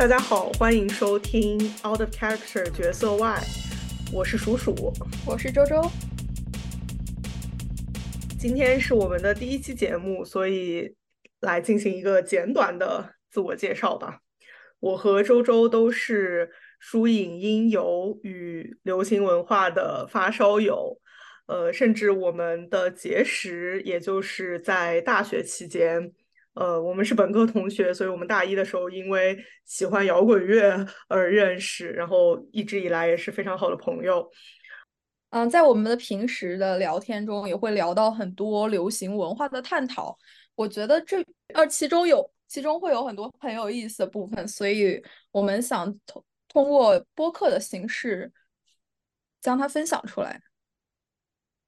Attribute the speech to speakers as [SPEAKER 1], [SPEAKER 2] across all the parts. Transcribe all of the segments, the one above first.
[SPEAKER 1] 大家好，欢迎收听《Out of Character》角色外，我是鼠鼠，
[SPEAKER 2] 我是周周。
[SPEAKER 1] 今天是我们的第一期节目，所以来进行一个简短的自我介绍吧。我和周周都是书影音游与流行文化的发烧友，呃，甚至我们的结识也就是在大学期间。呃，我们是本科同学，所以我们大一的时候因为喜欢摇滚乐而认识，然后一直以来也是非常好的朋友。
[SPEAKER 2] 嗯，在我们的平时的聊天中，也会聊到很多流行文化的探讨。我觉得这呃其中有其中会有很多很有意思的部分，所以我们想通通过播客的形式将它分享出来。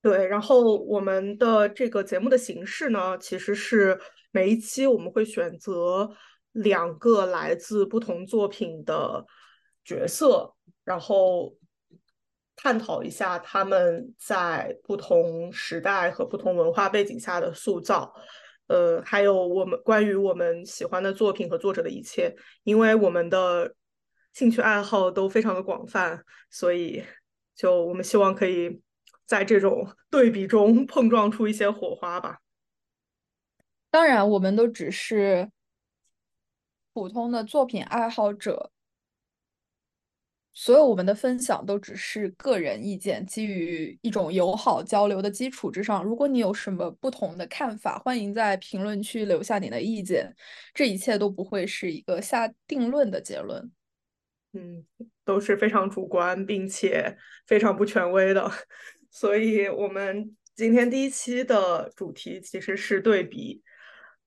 [SPEAKER 1] 对，然后我们的这个节目的形式呢，其实是每一期我们会选择两个来自不同作品的角色，然后探讨一下他们在不同时代和不同文化背景下的塑造，呃，还有我们关于我们喜欢的作品和作者的一切，因为我们的兴趣爱好都非常的广泛，所以就我们希望可以。在这种对比中 碰撞出一些火花吧。
[SPEAKER 2] 当然，我们都只是普通的作品爱好者，所有我们的分享都只是个人意见，基于一种友好交流的基础之上。如果你有什么不同的看法，欢迎在评论区留下你的意见。这一切都不会是一个下定论的结论。
[SPEAKER 1] 嗯，都是非常主观并且非常不权威的。所以，我们今天第一期的主题其实是对比，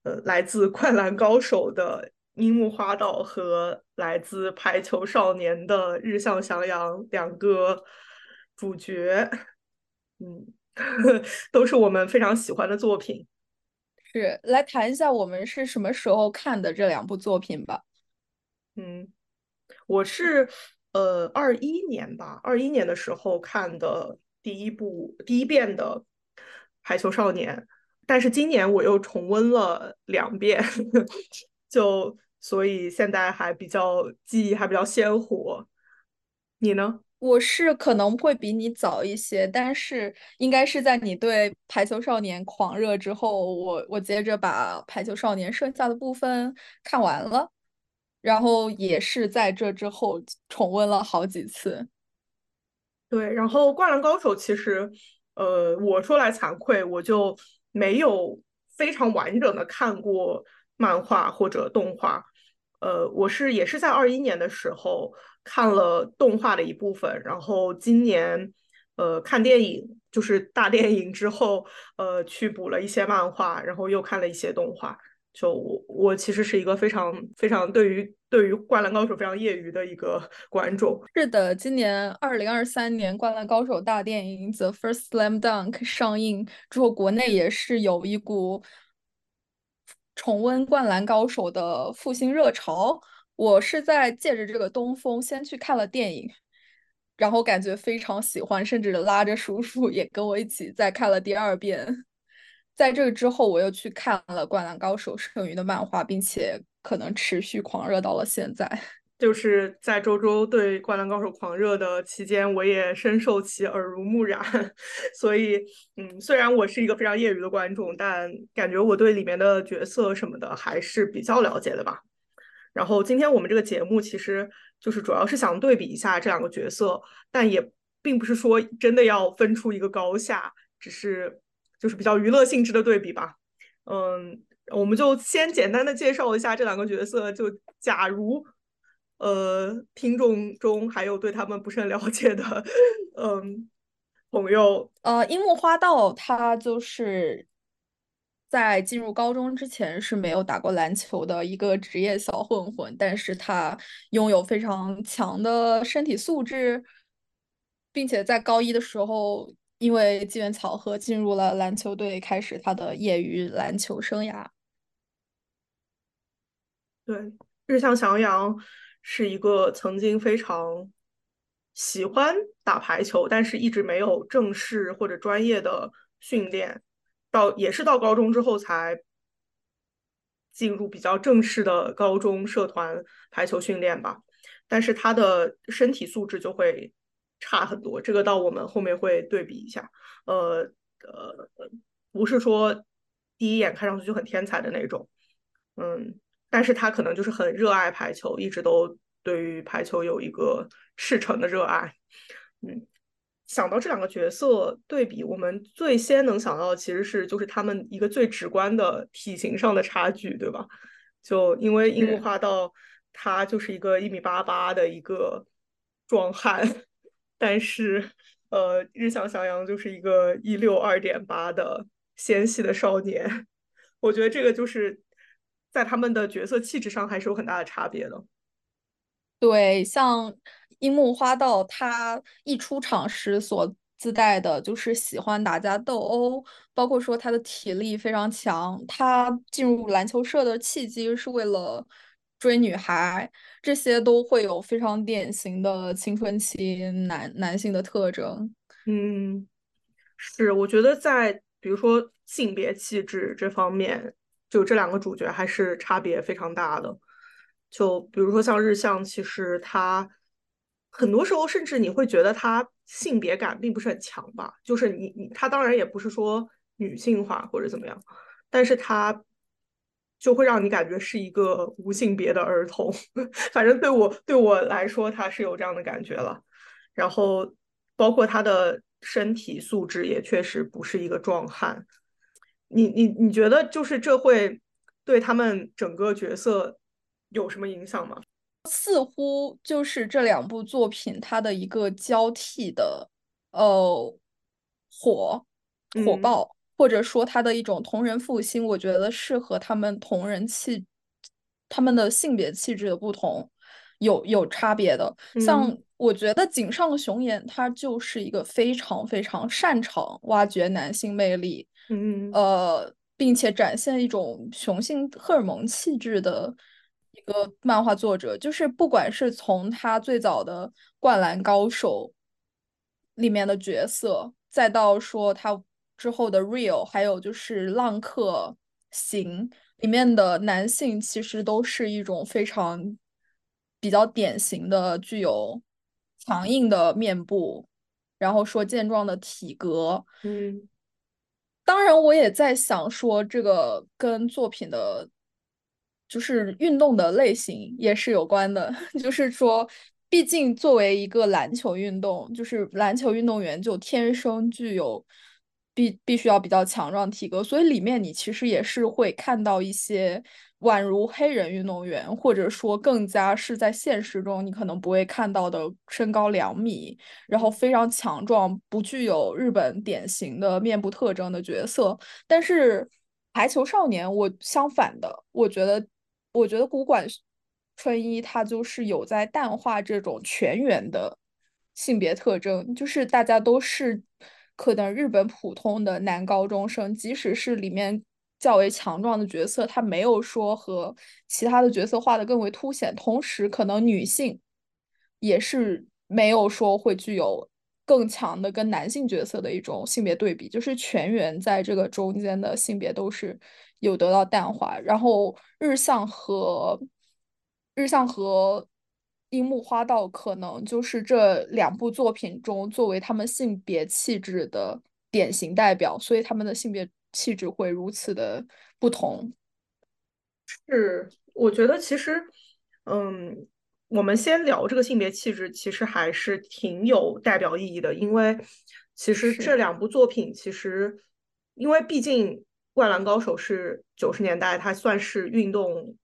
[SPEAKER 1] 呃，来自《灌篮高手》的樱木花道和来自《排球少年》的日向翔阳两个主角，嗯，都是我们非常喜欢的作品。
[SPEAKER 2] 是，来谈一下我们是什么时候看的这两部作品吧。
[SPEAKER 1] 嗯，我是呃二一年吧，二一年的时候看的。第一部第一遍的《排球少年》，但是今年我又重温了两遍，就所以现在还比较记忆还比较鲜活。你呢？
[SPEAKER 2] 我是可能会比你早一些，但是应该是在你对《排球少年》狂热之后，我我接着把《排球少年》剩下的部分看完了，然后也是在这之后重温了好几次。
[SPEAKER 1] 对，然后《灌篮高手》其实，呃，我说来惭愧，我就没有非常完整的看过漫画或者动画。呃，我是也是在二一年的时候看了动画的一部分，然后今年呃看电影就是大电影之后，呃去补了一些漫画，然后又看了一些动画。就我我其实是一个非常非常对于对于灌篮高手非常业余的一个 观众。
[SPEAKER 2] 是的，今年二零二三年灌篮高手大电影《The First Slam Dunk》上映之后，国内也是有一股重温灌篮高手的复兴热潮。我是在借着这个东风先去看了电影，然后感觉非常喜欢，甚至拉着叔叔也跟我一起再看了第二遍。在这个之后，我又去看了《灌篮高手》剩余的漫画，并且可能持续狂热到了现在。
[SPEAKER 1] 就是在周周对《灌篮高手》狂热的期间，我也深受其耳濡目染。所以，嗯，虽然我是一个非常业余的观众，但感觉我对里面的角色什么的还是比较了解的吧。然后，今天我们这个节目其实就是主要是想对比一下这两个角色，但也并不是说真的要分出一个高下，只是。就是比较娱乐性质的对比吧，嗯，我们就先简单的介绍一下这两个角色。就假如，呃，听众中还有对他们不是很了解的，嗯，朋友，
[SPEAKER 2] 呃，樱木花道他就是在进入高中之前是没有打过篮球的一个职业小混混，但是他拥有非常强的身体素质，并且在高一的时候。因为机缘巧合进入了篮球队，开始他的业余篮球生涯。
[SPEAKER 1] 对，日向翔阳是一个曾经非常喜欢打排球，但是一直没有正式或者专业的训练，到也是到高中之后才进入比较正式的高中社团排球训练吧，但是他的身体素质就会差很多。这个到我们后面会对比一下。呃呃，不是说第一眼看上去就很天才的那种，嗯，但是他可能就是很热爱排球，一直都对于排球有一个赤诚的热爱，嗯。想到这两个角色对比，我们最先能想到的其实是就是他们一个最直观的体型上的差距，对吧？就因为樱木花道他就是一个一米八八的一个壮汉，但是呃日向翔阳就是一个一六二点八的纤细的少年，我觉得这个就是在他们的角色气质上还是有很大的差别的。
[SPEAKER 2] 对，像。樱木花道他一出场时所自带的就是喜欢打架斗殴，包括说他的体力非常强。他进入篮球社的契机是为了追女孩，这些都会有非常典型的青春期男男性的特征。
[SPEAKER 1] 嗯，是，我觉得在比如说性别气质这方面，就这两个主角还是差别非常大的。就比如说像日向，其实他。很多时候，甚至你会觉得他性别感并不是很强吧？就是你你他当然也不是说女性化或者怎么样，但是他就会让你感觉是一个无性别的儿童。反正对我对我来说，他是有这样的感觉了。然后包括他的身体素质也确实不是一个壮汉。你你你觉得就是这会对他们整个角色有什么影响吗？
[SPEAKER 2] 似乎就是这两部作品它的一个交替的，呃，火火爆，或者说他的一种同人复兴，我觉得是和他们同人气，他们的性别气质的不同有有差别的。像我觉得井上雄彦他就是一个非常非常擅长挖掘男性魅力，
[SPEAKER 1] 嗯，
[SPEAKER 2] 呃，并且展现一种雄性荷尔蒙气质的。一个漫画作者，就是不管是从他最早的《灌篮高手》里面的角色，再到说他之后的《Real》，还有就是《浪客行》里面的男性，其实都是一种非常比较典型的、具有强硬的面部，然后说健壮的体格。
[SPEAKER 1] 嗯，
[SPEAKER 2] 当然，我也在想说，这个跟作品的。就是运动的类型也是有关的，就是说，毕竟作为一个篮球运动，就是篮球运动员就天生具有必必须要比较强壮体格，所以里面你其实也是会看到一些宛如黑人运动员，或者说更加是在现实中你可能不会看到的身高两米，然后非常强壮，不具有日本典型的面部特征的角色。但是排球少年，我相反的，我觉得。我觉得古馆春一他就是有在淡化这种全员的性别特征，就是大家都是可能日本普通的男高中生，即使是里面较为强壮的角色，他没有说和其他的角色画的更为凸显，同时可能女性也是没有说会具有更强的跟男性角色的一种性别对比，就是全员在这个中间的性别都是。有得到淡化，然后日向和日向和樱木花道可能就是这两部作品中作为他们性别气质的典型代表，所以他们的性别气质会如此的不同。
[SPEAKER 1] 是，我觉得其实，嗯，我们先聊这个性别气质，其实还是挺有代表意义的，因为其实这两部作品其实，因为毕竟。灌篮高手是九十年代，它算是运动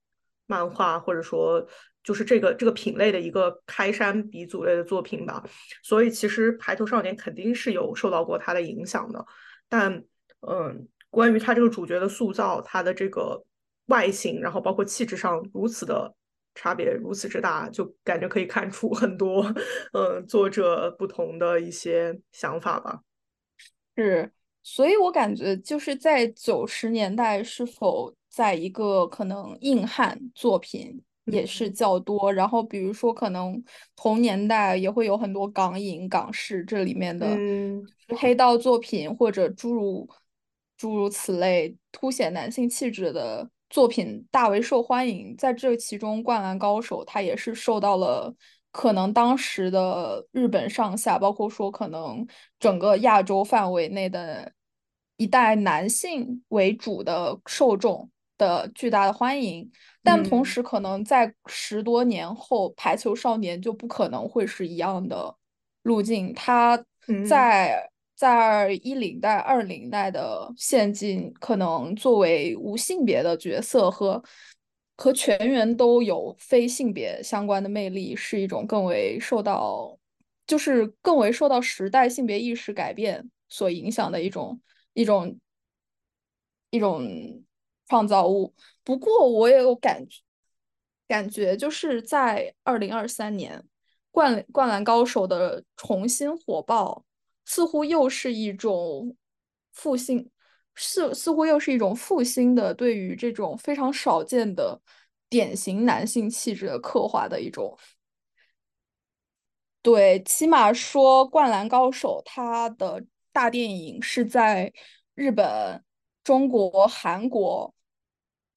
[SPEAKER 1] 漫画，或者说就是这个这个品类的一个开山鼻祖类的作品吧。所以其实排头少年肯定是有受到过他的影响的。但嗯，关于他这个主角的塑造，他的这个外形，然后包括气质上如此的差别如此之大，就感觉可以看出很多嗯作者不同的一些想法吧。
[SPEAKER 2] 是。所以我感觉就是在九十年代，是否在一个可能硬汉作品也是较多。然后比如说，可能同年代也会有很多港影、港式这里面的黑道作品，或者诸如诸如此类凸显男性气质的作品大为受欢迎。在这其中，《灌篮高手》它也是受到了可能当时的日本上下，包括说可能整个亚洲范围内的一代男性为主的受众的巨大的欢迎。但同时，可能在十多年后，《排球少年》就不可能会是一样的路径。他在在一零代、二零代的现今，可能作为无性别的角色和和全员都有非性别相关的魅力，是一种更为受到，就是更为受到时代性别意识改变所影响的一种一种一种创造物。不过我也有感觉，感觉就是在二零二三年，《灌灌篮高手》的重新火爆，似乎又是一种复兴，似似乎又是一种复兴的对于这种非常少见的典型男性气质的刻画的一种。对，起码说《灌篮高手》它的大电影是在日本、中国、韩国。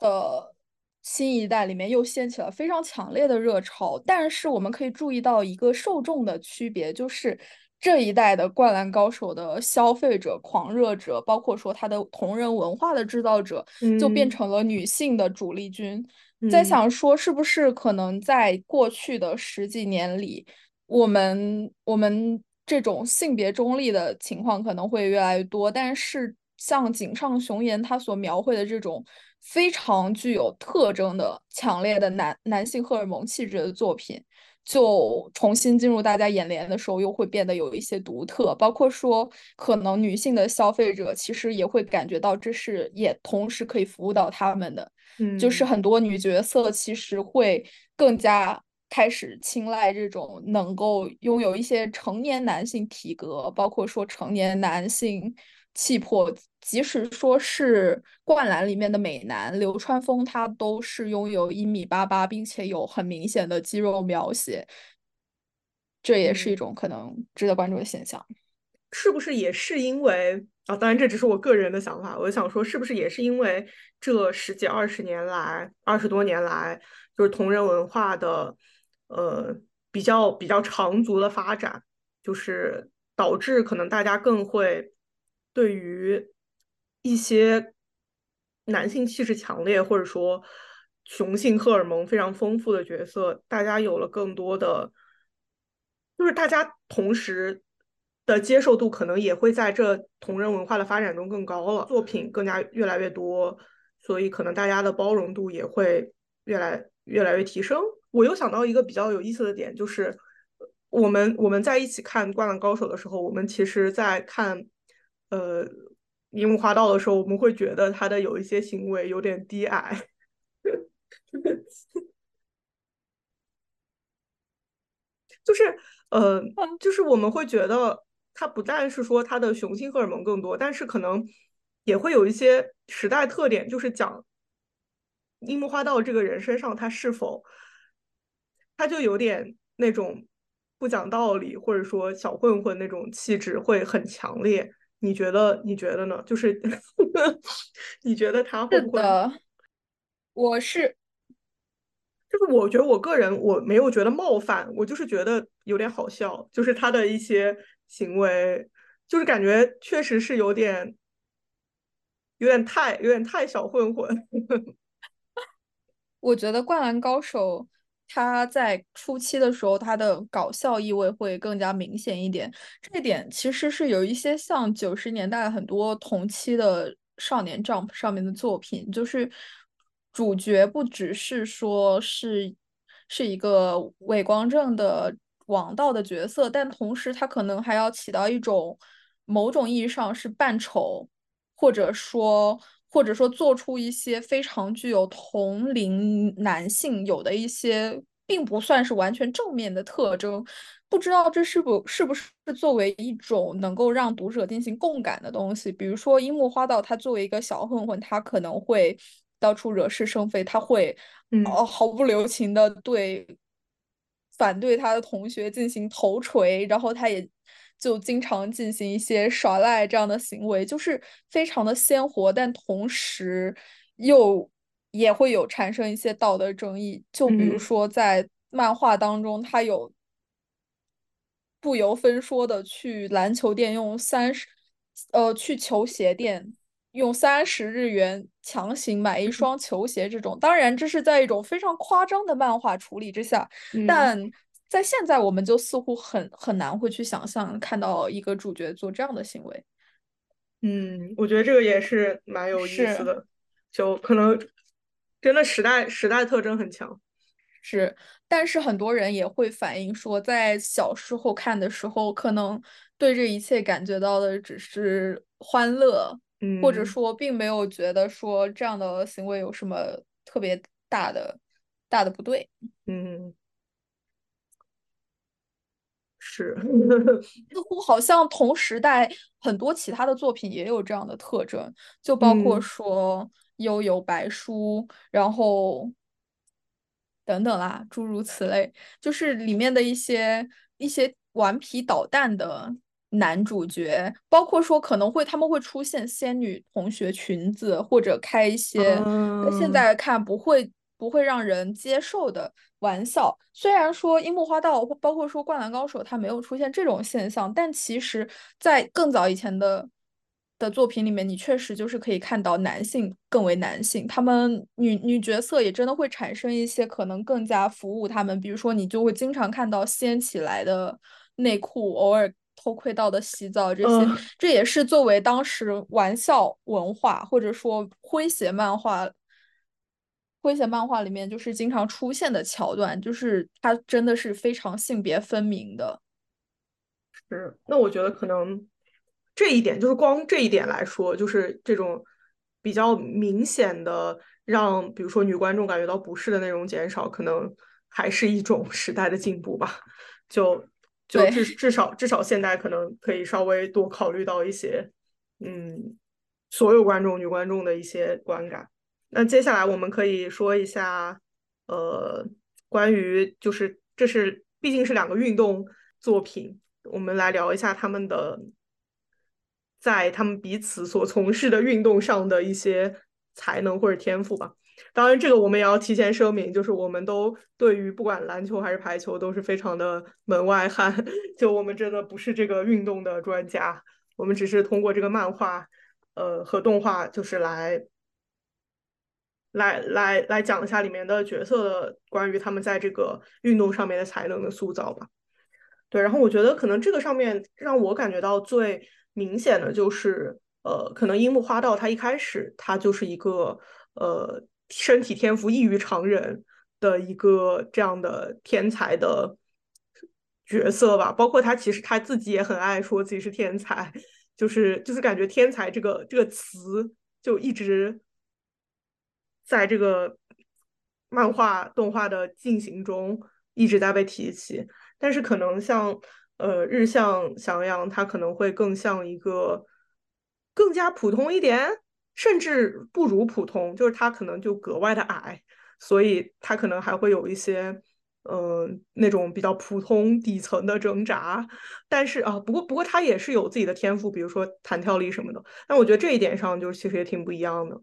[SPEAKER 2] 的新一代里面又掀起了非常强烈的热潮，但是我们可以注意到一个受众的区别，就是这一代的《灌篮高手》的消费者、狂热者，包括说他的同人文化的制造者，就变成了女性的主力军。在想说，是不是可能在过去的十几年里，我们我们这种性别中立的情况可能会越来越多，但是像井上雄彦他所描绘的这种。非常具有特征的强烈的男男性荷尔蒙气质的作品，就重新进入大家眼帘的时候，又会变得有一些独特。包括说，可能女性的消费者其实也会感觉到，这是也同时可以服务到他们的。
[SPEAKER 1] 嗯，
[SPEAKER 2] 就是很多女角色其实会更加开始青睐这种能够拥有一些成年男性体格，包括说成年男性。气魄，即使说是《灌篮》里面的美男流川枫，他都是拥有一米八八，并且有很明显的肌肉描写，这也是一种可能值得关注的现象。
[SPEAKER 1] 是不是也是因为啊？当然，这只是我个人的想法。我想说，是不是也是因为这十几二十年来，二十多年来，就是同人文化的呃比较比较长足的发展，就是导致可能大家更会。对于一些男性气质强烈或者说雄性荷尔蒙非常丰富的角色，大家有了更多的，就是大家同时的接受度可能也会在这同人文化的发展中更高了，作品更加越来越多，所以可能大家的包容度也会越来越来越提升。我又想到一个比较有意思的点，就是我们我们在一起看《灌篮高手》的时候，我们其实在看。呃，樱木花道的时候，我们会觉得他的有一些行为有点低矮，就是呃，就是我们会觉得他不但是说他的雄性荷尔蒙更多，但是可能也会有一些时代特点，就是讲樱木花道这个人身上他是否他就有点那种不讲道理，或者说小混混那种气质会很强烈。你觉得？你觉得呢？就是 你觉得他会不会？
[SPEAKER 2] 我是，
[SPEAKER 1] 就是我觉得我个人我没有觉得冒犯，我就是觉得有点好笑，就是他的一些行为，就是感觉确实是有点，有点太有点太小混混。
[SPEAKER 2] 我觉得《灌篮高手》。他在初期的时候，他的搞笑意味会更加明显一点。这一点其实是有一些像九十年代很多同期的少年 Jump 上面的作品，就是主角不只是说是是一个伪光正的王道的角色，但同时他可能还要起到一种某种意义上是扮丑，或者说。或者说做出一些非常具有同龄男性有的一些，并不算是完全正面的特征，不知道这是不是不是作为一种能够让读者进行共感的东西。比如说樱木花道，他作为一个小混混，他可能会到处惹是生非，他会呃毫不留情的对反对他的同学进行头锤，然后他也。就经常进行一些耍赖这样的行为，就是非常的鲜活，但同时又也会有产生一些道德争议。就比如说在漫画当中，他有不由分说的去篮球店用三十，呃，去球鞋店用三十日元强行买一双球鞋这种。当然，这是在一种非常夸张的漫画处理之下，但在现在我们就似乎很很难会去想象看到一个主角做这样的行为。
[SPEAKER 1] 嗯，我觉得这个也是蛮有意思的，就可能真的时代时代特征很强。
[SPEAKER 2] 是，但是很多人也会反映说，在小时候看的时候，可能对这一切感觉到的只是欢乐，或者说并没有觉得说这样的行为有什么特别大的大的不对。
[SPEAKER 1] 嗯，是，
[SPEAKER 2] 似乎好像同时代很多其他的作品也有这样的特征，就包括说《悠悠白书》，然后。等等啦，诸如此类，就是里面的一些一些顽皮捣蛋的男主角，包括说可能会他们会出现仙女同学裙子，或者开一些现在看不会不会让人接受的玩笑。虽然说樱木花道，包括说灌篮高手，他没有出现这种现象，但其实在更早以前的。的作品里面，你确实就是可以看到男性更为男性，他们女女角色也真的会产生一些可能更加服务他们，比如说你就会经常看到掀起来的内裤，偶尔偷窥到的洗澡这些，这也是作为当时玩笑文化或者说诙谐漫画，诙谐漫画里面就是经常出现的桥段，就是它真的是非常性别分明的。
[SPEAKER 1] 是，那我觉得可能。这一点就是光这一点来说，就是这种比较明显的让，比如说女观众感觉到不适的内容减少，可能还是一种时代的进步吧。就就至至少至少现在可能可以稍微多考虑到一些，嗯，所有观众女观众的一些观感。那接下来我们可以说一下，呃，关于就是这是毕竟是两个运动作品，我们来聊一下他们的。在他们彼此所从事的运动上的一些才能或者天赋吧。当然，这个我们也要提前声明，就是我们都对于不管篮球还是排球都是非常的门外汉，就我们真的不是这个运动的专家，我们只是通过这个漫画，呃和动画，就是来来来来讲一下里面的角色的关于他们在这个运动上面的才能的塑造吧。对，然后我觉得可能这个上面让我感觉到最。明显的就是，呃，可能樱木花道他一开始他就是一个呃身体天赋异于常人的一个这样的天才的角色吧。包括他其实他自己也很爱说自己是天才，就是就是感觉天才这个这个词就一直在这个漫画动画的进行中一直在被提起，但是可能像。呃，日向翔阳他可能会更像一个更加普通一点，甚至不如普通，就是他可能就格外的矮，所以他可能还会有一些呃那种比较普通底层的挣扎。但是啊，不过不过他也是有自己的天赋，比如说弹跳力什么的。但我觉得这一点上就其实也挺不一样的。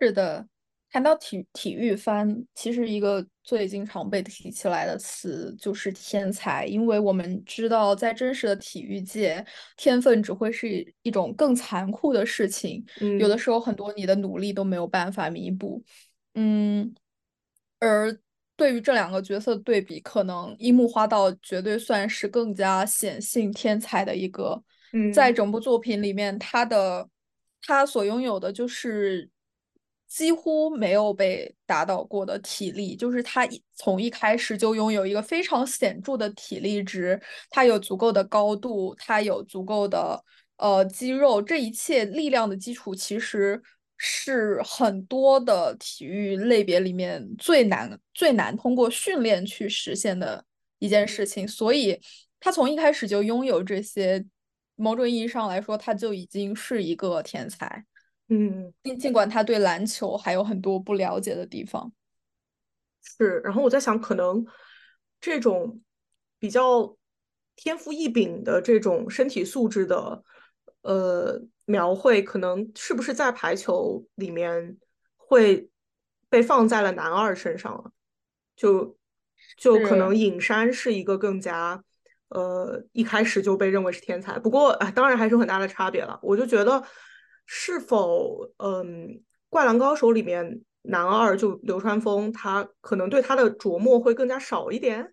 [SPEAKER 2] 是的。谈到体体育番，其实一个最经常被提起来的词就是天才，因为我们知道，在真实的体育界，天分只会是一种更残酷的事情。
[SPEAKER 1] 嗯，
[SPEAKER 2] 有的时候很多你的努力都没有办法弥补。嗯，而对于这两个角色对比，可能樱木花道绝对算是更加显性天才的一个。
[SPEAKER 1] 嗯，
[SPEAKER 2] 在整部作品里面，他的他所拥有的就是。几乎没有被打倒过的体力，就是他从一开始就拥有一个非常显著的体力值，他有足够的高度，他有足够的呃肌肉，这一切力量的基础其实是很多的体育类别里面最难最难通过训练去实现的一件事情，所以他从一开始就拥有这些，某种意义上来说，他就已经是一个天才。
[SPEAKER 1] 嗯，
[SPEAKER 2] 尽尽管他对篮球还有很多不了解的地方，
[SPEAKER 1] 是。然后我在想，可能这种比较天赋异禀的这种身体素质的呃描绘，可能是不是在排球里面会被放在了男二身上了，就就可能尹山是一个更加呃一开始就被认为是天才，不过啊，当然还是有很大的差别了。我就觉得是否嗯，灌篮高手里面男二就流川枫，他可能对他的琢磨会更加少一点。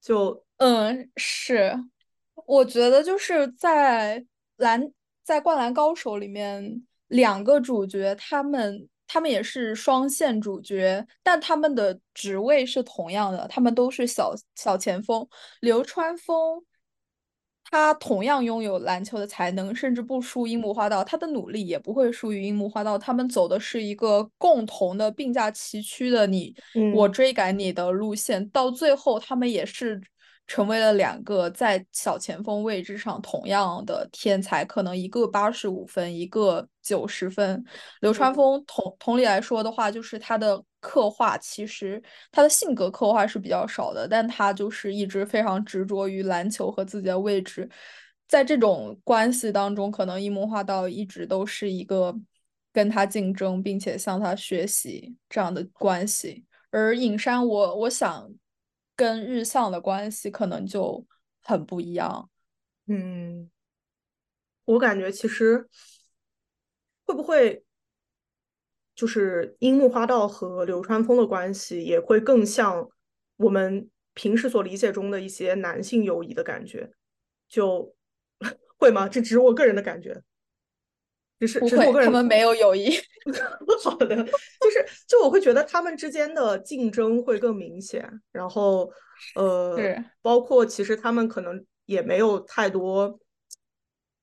[SPEAKER 1] 就
[SPEAKER 2] 嗯，是，我觉得就是在篮在灌篮高手里面，两个主角他们。他们也是双线主角，但他们的职位是同样的，他们都是小小前锋。流川枫，他同样拥有篮球的才能，甚至不输樱木花道，他的努力也不会输于樱木花道。他们走的是一个共同的并驾齐驱的你我追赶你的路线，到最后他们也是。成为了两个在小前锋位置上同样的天才，可能一个八十五分，一个九十分。流川枫同同理来说的话，就是他的刻画，其实他的性格刻画是比较少的，但他就是一直非常执着于篮球和自己的位置。在这种关系当中，可能樱木花道一直都是一个跟他竞争，并且向他学习这样的关系。而影山，我我想。跟日向的关系可能就很不一样。
[SPEAKER 1] 嗯，我感觉其实会不会就是樱木花道和流川枫的关系也会更像我们平时所理解中的一些男性友谊的感觉？就 会吗？这只是我个人的感觉。只是，只是我个人，
[SPEAKER 2] 他们没有友谊。
[SPEAKER 1] 好的，就是，就我会觉得他们之间的竞争会更明显，然后，呃，包括其实他们可能也没有太多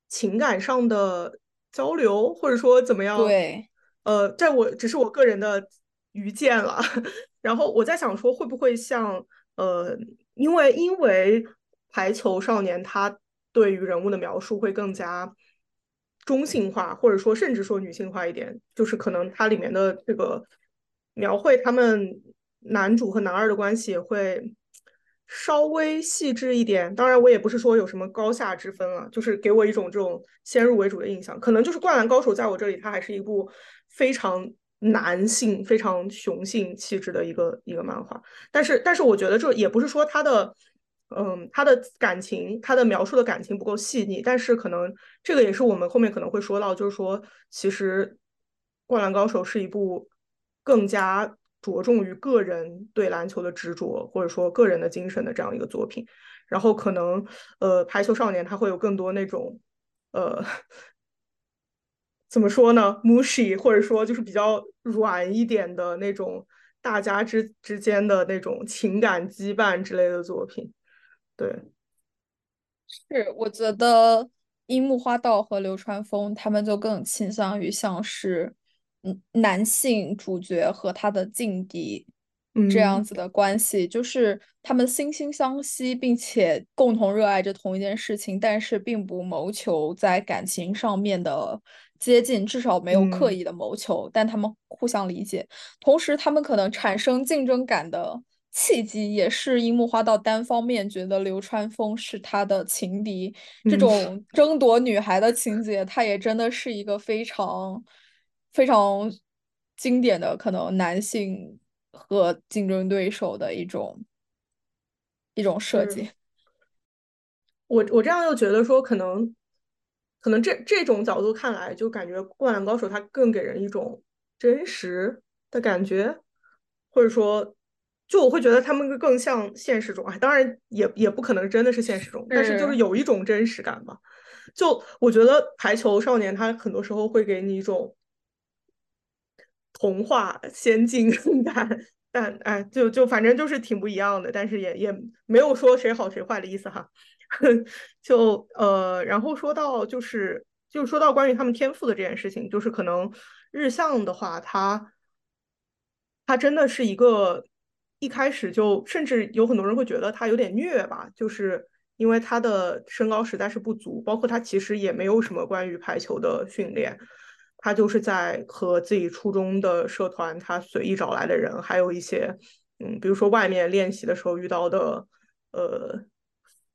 [SPEAKER 1] 情感上的交流，或者说怎么样？
[SPEAKER 2] 对，
[SPEAKER 1] 呃，在我只是我个人的愚见了。然后我在想说，会不会像，呃，因为因为排球少年他对于人物的描述会更加。中性化，或者说甚至说女性化一点，就是可能它里面的这个描绘他们男主和男二的关系会稍微细致一点。当然，我也不是说有什么高下之分啊，就是给我一种这种先入为主的印象。可能就是《灌篮高手》在我这里，它还是一部非常男性、非常雄性气质的一个一个漫画。但是，但是我觉得这也不是说它的。嗯，他的感情，他的描述的感情不够细腻，但是可能这个也是我们后面可能会说到，就是说，其实《灌篮高手》是一部更加着重于个人对篮球的执着，或者说个人的精神的这样一个作品。然后可能，呃，《排球少年》他会有更多那种，呃，怎么说呢，mushy，或者说就是比较软一点的那种大家之之间的那种情感羁绊之类的作品。对，
[SPEAKER 2] 是我觉得樱木花道和流川枫他们就更倾向于像是嗯男性主角和他的劲敌这样子的关系，就是他们惺惺相惜，并且共同热爱着同一件事情，但是并不谋求在感情上面的接近，至少没有刻意的谋求，但他们互相理解，同时他们可能产生竞争感的。契机也是樱木花道单方面觉得流川枫是他的情敌，这种争夺女孩的情节，他也真的是一个非常非常经典的可能男性和竞争对手的一种一种设计。
[SPEAKER 1] 我我这样又觉得说，可能可能这这种角度看来，就感觉《灌篮高手》它更给人一种真实的感觉，或者说。就我会觉得他们更像现实中啊，当然也也不可能真的是现实中，但是就是有一种真实感吧。就我觉得排球少年他很多时候会给你一种童话仙境感，但哎，就就反正就是挺不一样的，但是也也没有说谁好谁坏的意思哈。就呃，然后说到就是就说到关于他们天赋的这件事情，就是可能日向的话，他他真的是一个。一开始就甚至有很多人会觉得他有点虐吧，就是因为他的身高实在是不足，包括他其实也没有什么关于排球的训练，他就是在和自己初中的社团他随意找来的人，还有一些嗯，比如说外面练习的时候遇到的，呃，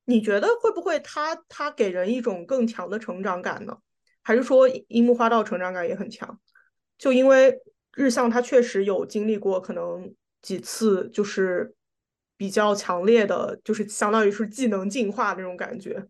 [SPEAKER 1] 你觉得会不会他他给人一种更强的成长感呢？还是说樱木花道成长感也很强？就因为日向他确实有经历过可能几次，就是比较强烈的，就是相当于是技能进化那种感觉。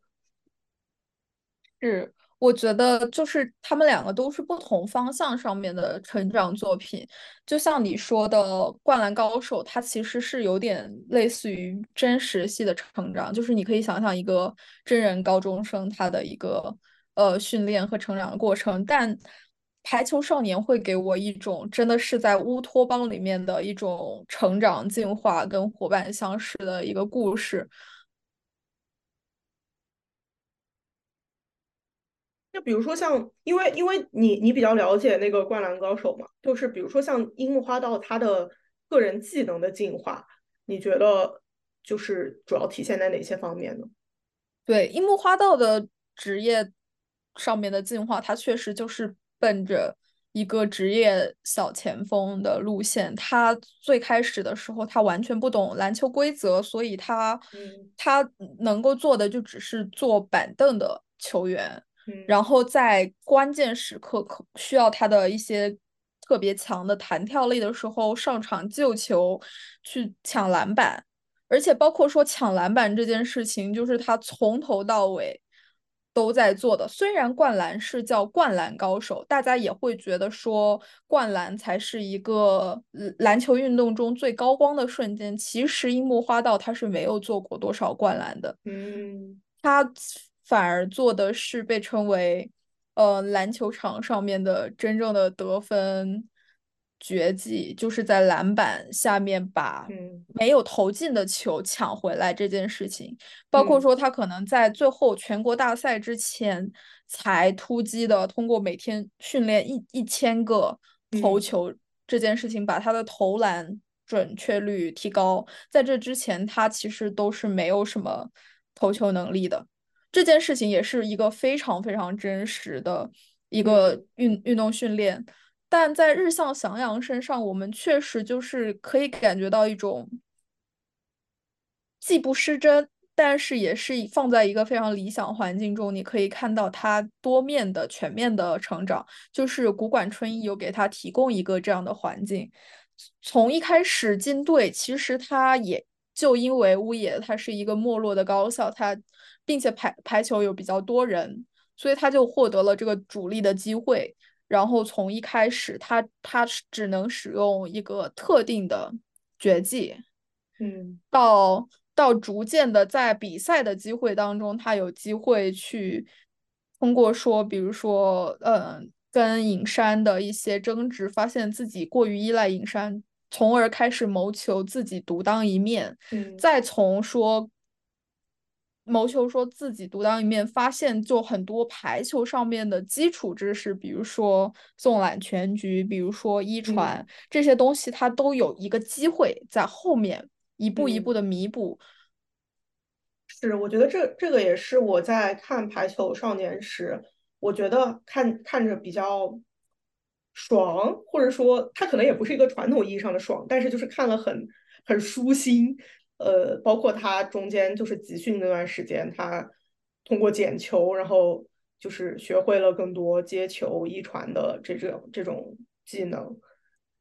[SPEAKER 2] 是。我觉得就是他们两个都是不同方向上面的成长作品，就像你说的《灌篮高手》，它其实是有点类似于真实系的成长，就是你可以想象一个真人高中生他的一个呃训练和成长的过程，但《排球少年》会给我一种真的是在乌托邦里面的一种成长进化跟伙伴相识的一个故事。
[SPEAKER 1] 就比如说像，因为因为你你比较了解那个灌篮高手嘛，就是比如说像樱木花道他的个人技能的进化，你觉得就是主要体现在哪些方面呢？
[SPEAKER 2] 对，樱木花道的职业上面的进化，他确实就是奔着一个职业小前锋的路线。他最开始的时候，他完全不懂篮球规则，所以他他能够做的就只是坐板凳的球员。然后在关键时刻可需要他的一些特别强的弹跳力的时候，上场救球，去抢篮板，而且包括说抢篮板这件事情，就是他从头到尾都在做的。虽然灌篮是叫灌篮高手，大家也会觉得说灌篮才是一个篮球运动中最高光的瞬间。其实樱木花道他是没有做过多少灌篮的，
[SPEAKER 1] 嗯，
[SPEAKER 2] 他。反而做的是被称为，呃，篮球场上面的真正的得分绝技，就是在篮板下面把没有投进的球抢回来这件事情。包括说他可能在最后全国大赛之前才突击的，通过每天训练一一千个投球这件事情，把他的投篮准确率提高。在这之前，他其实都是没有什么投球能力的。这件事情也是一个非常非常真实的一个运运动训练，但在日向翔阳身上，我们确实就是可以感觉到一种既不失真，但是也是放在一个非常理想环境中，你可以看到他多面的、全面的成长。就是古馆春一有给他提供一个这样的环境，从一开始进队，其实他也就因为乌野他是一个没落的高校，他。并且排排球有比较多人，所以他就获得了这个主力的机会。然后从一开始，他他只能使用一个特定的绝技，
[SPEAKER 1] 嗯，
[SPEAKER 2] 到到逐渐的在比赛的机会当中，他有机会去通过说，比如说，嗯，跟影山的一些争执，发现自己过于依赖影山，从而开始谋求自己独当一面。
[SPEAKER 1] 嗯，
[SPEAKER 2] 再从说。谋求说自己独当一面，发现就很多排球上面的基础知识，比如说纵览全局，比如说一传这些东西，它都有一个机会在后面一步一步的弥补。
[SPEAKER 1] 是，我觉得这这个也是我在看排球少年时，我觉得看看着比较爽，或者说他可能也不是一个传统意义上的爽，但是就是看了很很舒心。呃，包括他中间就是集训那段时间，他通过捡球，然后就是学会了更多接球、一传的这种这种技能，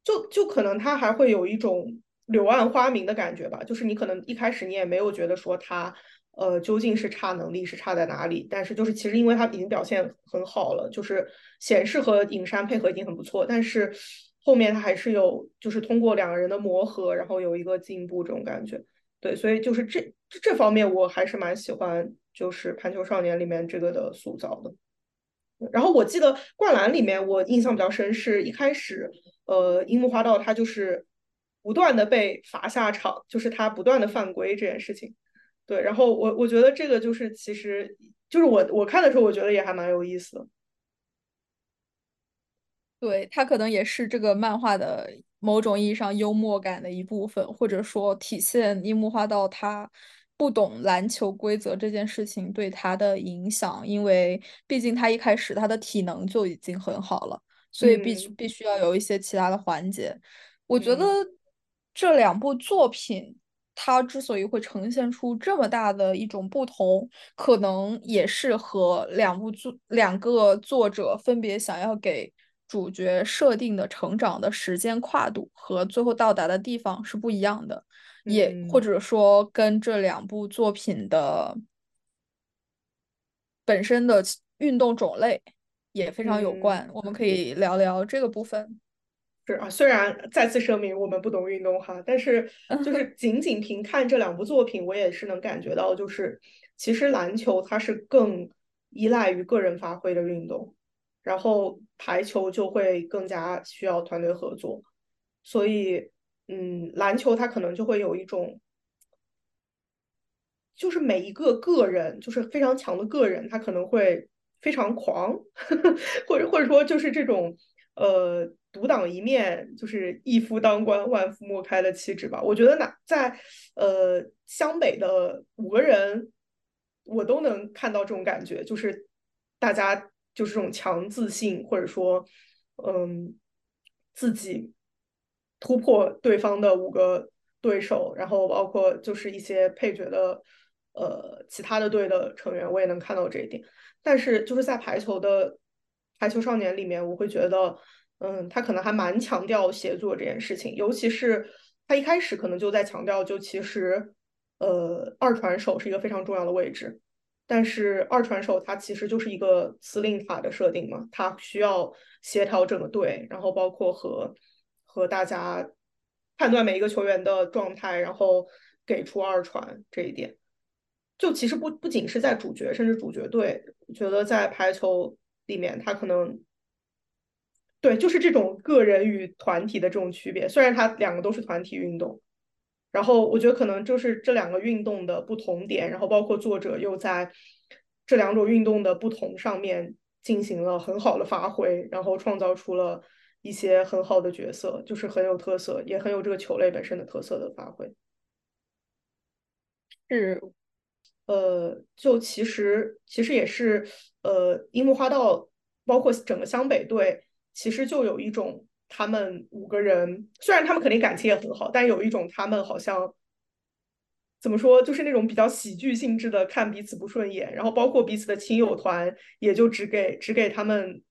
[SPEAKER 1] 就就可能他还会有一种柳暗花明的感觉吧。就是你可能一开始你也没有觉得说他呃究竟是差能力是差在哪里，但是就是其实因为他已经表现很好了，就是显示和影山配合已经很不错，但是后面他还是有就是通过两个人的磨合，然后有一个进步这种感觉。对，所以就是这这方面我还是蛮喜欢，就是《排球少年》里面这个的塑造的。然后我记得《灌篮》里面我印象比较深，是一开始，呃，樱木花道他就是不断的被罚下场，就是他不断的犯规这件事情。对，然后我我觉得这个就是其实就是我我看的时候，我觉得也还蛮有意思的。
[SPEAKER 2] 对他可能也是这个漫画的。某种意义上幽默感的一部分，或者说体现樱木花道他不懂篮球规则这件事情对他的影响，因为毕竟他一开始他的体能就已经很好了，所以必须必须要有一些其他的环节。我觉得这两部作品，它之所以会呈现出这么大的一种不同，可能也是和两部作两个作者分别想要给。主角设定的成长的时间跨度和最后到达的地方是不一样的，也或者说跟这两部作品的本身的运动种类也非常有关。我们可以聊聊这个部分。
[SPEAKER 1] 是啊，虽然再次声明我们不懂运动哈，但是 就是仅仅凭看这两部作品，我也是能感觉到，就是其实篮球它是更依赖于个人发挥的运动，然后排球就会更加需要团队合作，所以嗯，篮球它可能就会有一种，就是每一个个人就是非常强的个人，他可能会非常狂，呵 呵或者或者说就是这种呃。独当一面，就是一夫当关，万夫莫开的气质吧。我觉得哪在呃湘北的五个人，我都能看到这种感觉，就是大家就是这种强自信，或者说嗯自己突破对方的五个对手，然后包括就是一些配角的呃其他的队的成员，我也能看到这一点。但是就是在排球的排球少年里面，我会觉得。嗯，他可能还蛮强调协作这件事情，尤其是他一开始可能就在强调，就其实，呃，二传手是一个非常重要的位置，但是二传手他其实就是一个司令塔的设定嘛，他需要协调整个队，然后包括和和大家判断每一个球员的状态，然后给出二传这一点，就其实不不仅是在主角，甚至主角队，我觉得在排球里面，他可能。对，就是这种个人与团体的这种区别。虽然他两个都是团体运动，然后我觉得可能就是这两个运动的不同点，然后包括作者又在这两种运动的不同上面进行了很好的发挥，然后创造出了一些很好的角色，就是很有特色，也很有这个球类本身的特色的发挥。
[SPEAKER 2] 是，
[SPEAKER 1] 呃，就其实其实也是，呃，樱木花道包括整个湘北队。其实就有一种，他们五个人虽然他们肯定感情也很好，但有一种他们好像怎么说，就是那种比较喜剧性质的看彼此不顺眼，然后包括彼此的亲友团也就只给只给他们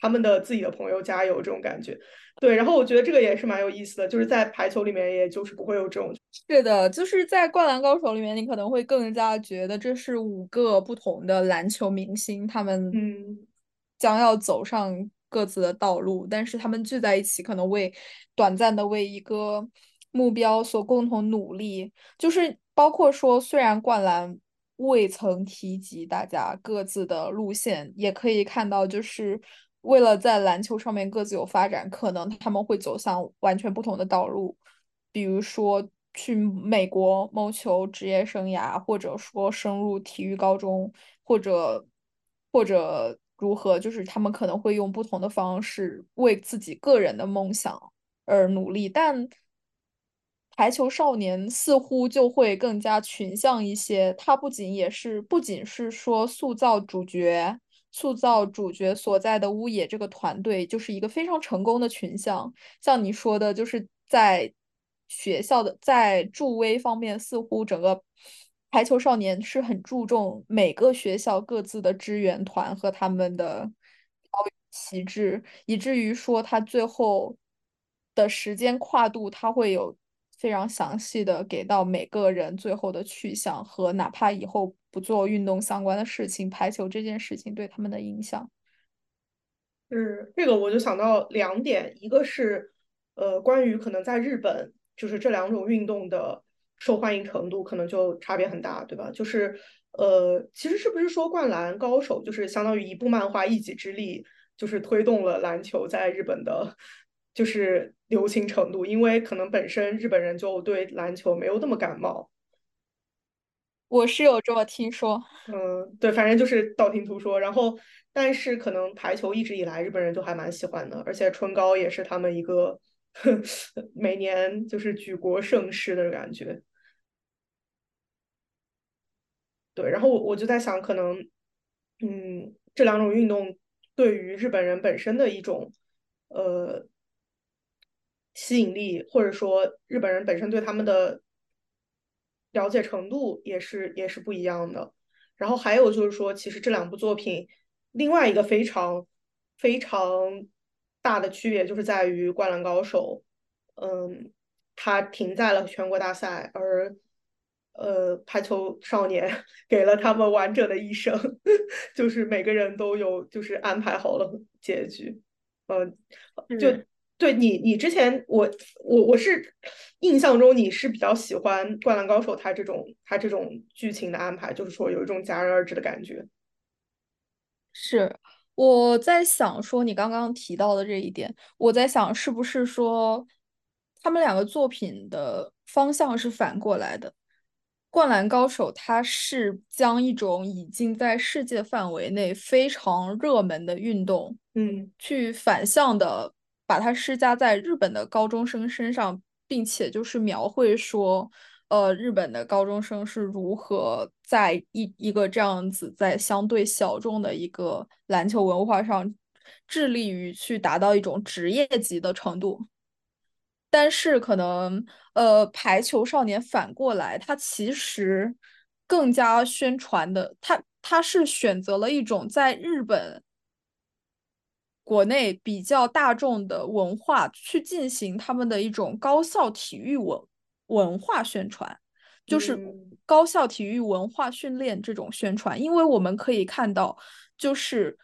[SPEAKER 1] 他们的自己的朋友加油这种感觉。对，然后我觉得这个也是蛮有意思的，就是在排球里面，也就是不会有这种。
[SPEAKER 2] 是的，就是在灌篮高手里面，你可能会更加觉得这是五个不同的篮球明星，他们
[SPEAKER 1] 嗯
[SPEAKER 2] 将要走上。各自的道路，但是他们聚在一起，可能为短暂的为一个目标所共同努力。就是包括说，虽然灌篮未曾提及大家各自的路线，也可以看到，就是为了在篮球上面各自有发展，可能他们会走向完全不同的道路。比如说去美国谋求职业生涯，或者说升入体育高中，或者或者。如何？就是他们可能会用不同的方式为自己个人的梦想而努力，但排球少年似乎就会更加群像一些。他不仅也是，不仅是说塑造主角，塑造主角所在的乌野这个团队就是一个非常成功的群像。像你说的，就是在学校的在助威方面，似乎整个。排球少年是很注重每个学校各自的支援团和他们的旗帜，以至于说他最后的时间跨度，他会有非常详细的给到每个人最后的去向和哪怕以后不做运动相关的事情，排球这件事情对他们的影响。
[SPEAKER 1] 是这个，我就想到两点，一个是呃，关于可能在日本，就是这两种运动的。受欢迎程度可能就差别很大，对吧？就是，呃，其实是不是说《灌篮高手》就是相当于一部漫画一己之力，就是推动了篮球在日本的，就是流行程度？因为可能本身日本人就对篮球没有那么感冒。
[SPEAKER 2] 我是有这么听说，
[SPEAKER 1] 嗯，对，反正就是道听途说。然后，但是可能排球一直以来日本人就还蛮喜欢的，而且春高也是他们一个 每年就是举国盛事的感觉。对，然后我我就在想，可能，嗯，这两种运动对于日本人本身的一种呃吸引力，或者说日本人本身对他们的了解程度也是也是不一样的。然后还有就是说，其实这两部作品另外一个非常非常大的区别就是在于《灌篮高手》，嗯，它停在了全国大赛，而呃，排球少年给了他们完整的一生，就是每个人都有就是安排好了结局，嗯，就对你你之前我我我是印象中你是比较喜欢《灌篮高手》它这种它这种剧情的安排，就是说有一种戛然而止的感觉。
[SPEAKER 2] 是我在想说你刚刚提到的这一点，我在想是不是说他们两个作品的方向是反过来的。灌篮高手，它是将一种已经在世界范围内非常热门的运动，
[SPEAKER 1] 嗯，
[SPEAKER 2] 去反向的把它施加在日本的高中生身上，并且就是描绘说，呃，日本的高中生是如何在一一个这样子在相对小众的一个篮球文化上，致力于去达到一种职业级的程度。但是可能，呃，排球少年反过来，他其实更加宣传的，他他是选择了一种在日本国内比较大众的文化去进行他们的一种高校体育文文化宣传，就是高校体育文化训练这种宣传，因为我们可以看到，就是《